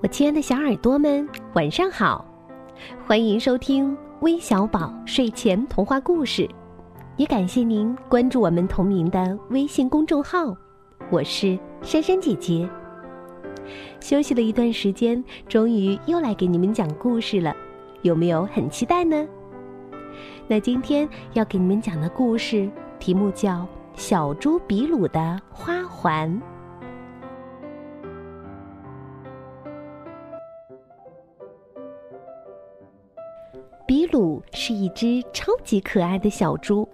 我亲爱的小耳朵们，晚上好！欢迎收听微小宝睡前童话故事，也感谢您关注我们同名的微信公众号。我是珊珊姐姐。休息了一段时间，终于又来给你们讲故事了，有没有很期待呢？那今天要给你们讲的故事题目叫《小猪比鲁的花环》。是一只超级可爱的小猪，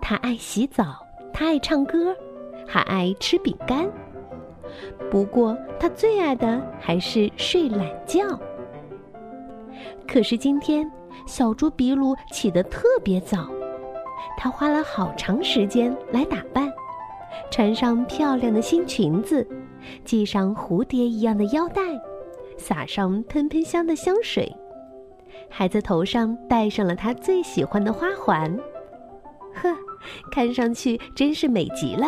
它爱洗澡，它爱唱歌，还爱吃饼干。不过，它最爱的还是睡懒觉。可是今天，小猪比鲁起得特别早，他花了好长时间来打扮，穿上漂亮的新裙子，系上蝴蝶一样的腰带，撒上喷喷香的香水。还在头上戴上了他最喜欢的花环，呵，看上去真是美极了。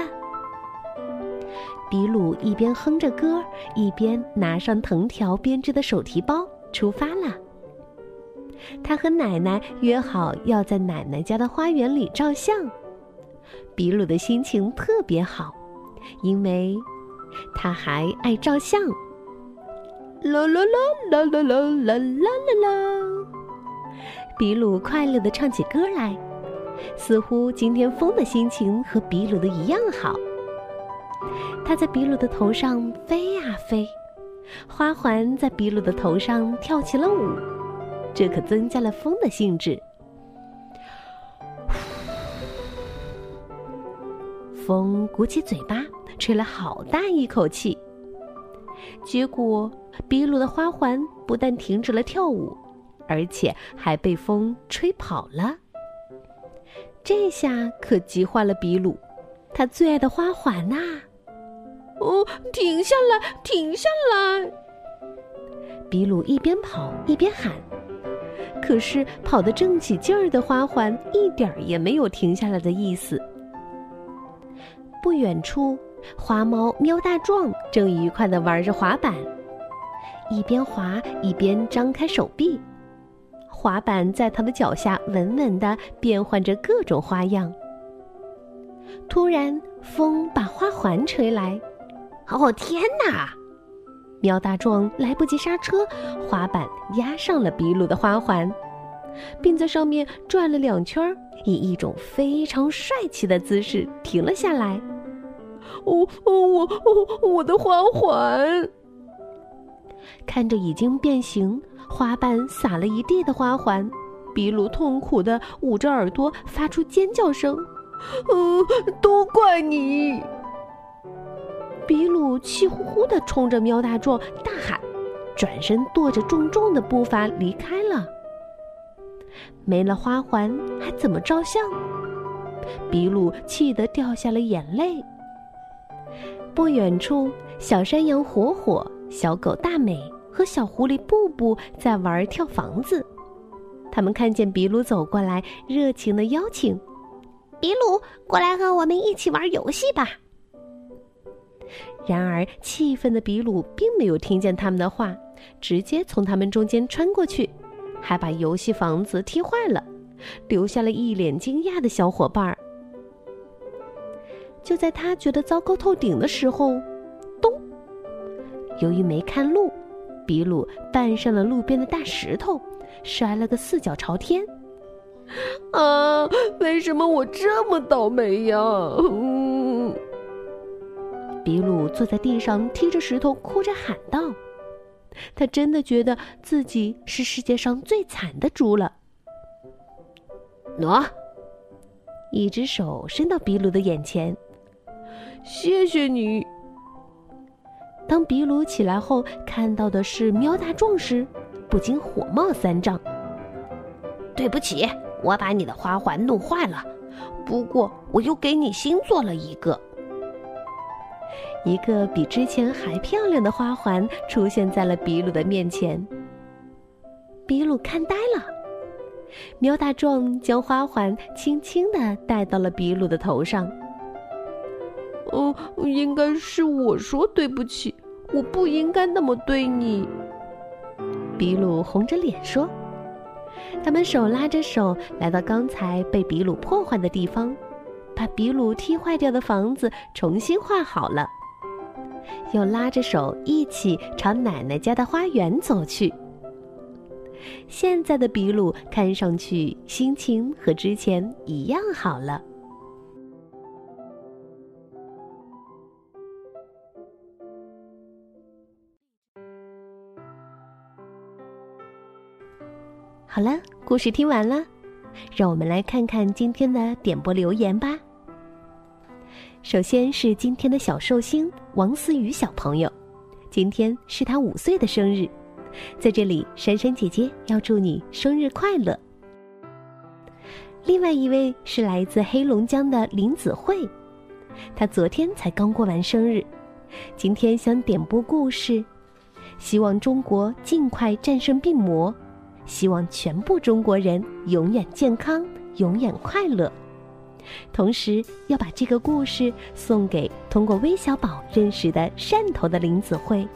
比鲁一边哼着歌，一边拿上藤条编织的手提包出发了。他和奶奶约好要在奶奶家的花园里照相。比鲁的心情特别好，因为他还爱照相。啦啦啦啦啦啦啦啦啦啦！比鲁快乐的唱起歌来，似乎今天风的心情和比鲁的一样好。他在比鲁的头上飞呀飞，花环在比鲁的头上跳起了舞，这可增加了风的兴致。风鼓起嘴巴，吹了好大一口气，结果。比鲁的花环不但停止了跳舞，而且还被风吹跑了。这下可急坏了比鲁，他最爱的花环呐！哦，停下来，停下来！比鲁一边跑一边喊，可是跑得正起劲儿的花环一点儿也没有停下来的意思。不远处，花猫喵大壮正愉快地玩着滑板。一边滑一边张开手臂，滑板在他的脚下稳稳地变换着各种花样。突然，风把花环吹来，哦天哪！喵大壮来不及刹车，滑板压上了比鲁的花环，并在上面转了两圈，以一种非常帅气的姿势停了下来。哦哦，我哦我的花环！看着已经变形、花瓣撒了一地的花环，比鲁痛苦地捂着耳朵，发出尖叫声：“嗯，都怪你！”比鲁气呼呼地冲着喵大壮大喊，转身跺着重重的步伐离开了。没了花环，还怎么照相？比鲁气得掉下了眼泪。不远处，小山羊火火。小狗大美和小狐狸布布在玩跳房子，他们看见比鲁走过来，热情的邀请：“比鲁，过来和我们一起玩游戏吧。”然而，气愤的比鲁并没有听见他们的话，直接从他们中间穿过去，还把游戏房子踢坏了，留下了一脸惊讶的小伙伴儿。就在他觉得糟糕透顶的时候，咚由于没看路，比鲁绊上了路边的大石头，摔了个四脚朝天。啊！为什么我这么倒霉呀？嗯。比鲁坐在地上，踢着石头，哭着喊道：“他真的觉得自己是世界上最惨的猪了。”喏，一只手伸到比鲁的眼前，谢谢你。当比鲁起来后，看到的是喵大壮时，不禁火冒三丈。对不起，我把你的花环弄坏了，不过我又给你新做了一个。一个比之前还漂亮的花环出现在了比鲁的面前。比鲁看呆了，喵大壮将花环轻轻地戴到了比鲁的头上。哦，应该是我说对不起。我不应该那么对你。”比鲁红着脸说。他们手拉着手来到刚才被比鲁破坏的地方，把比鲁踢坏掉的房子重新画好了，又拉着手一起朝奶奶家的花园走去。现在的比鲁看上去心情和之前一样好了。好了，故事听完了，让我们来看看今天的点播留言吧。首先是今天的小寿星王思雨小朋友，今天是他五岁的生日，在这里珊珊姐姐要祝你生日快乐。另外一位是来自黑龙江的林子慧，她昨天才刚过完生日，今天想点播故事，希望中国尽快战胜病魔。希望全部中国人永远健康，永远快乐。同时，要把这个故事送给通过微小宝认识的汕头的林子慧，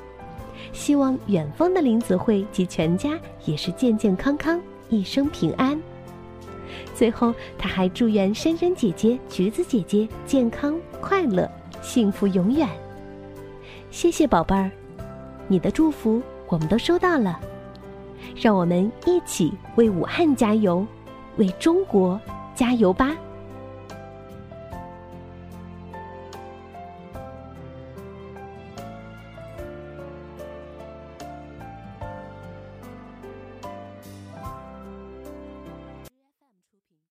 希望远方的林子慧及全家也是健健康康，一生平安。最后，他还祝愿珊珊姐姐、橘子姐姐健康快乐、幸福永远。谢谢宝贝儿，你的祝福我们都收到了。让我们一起为武汉加油，为中国加油吧！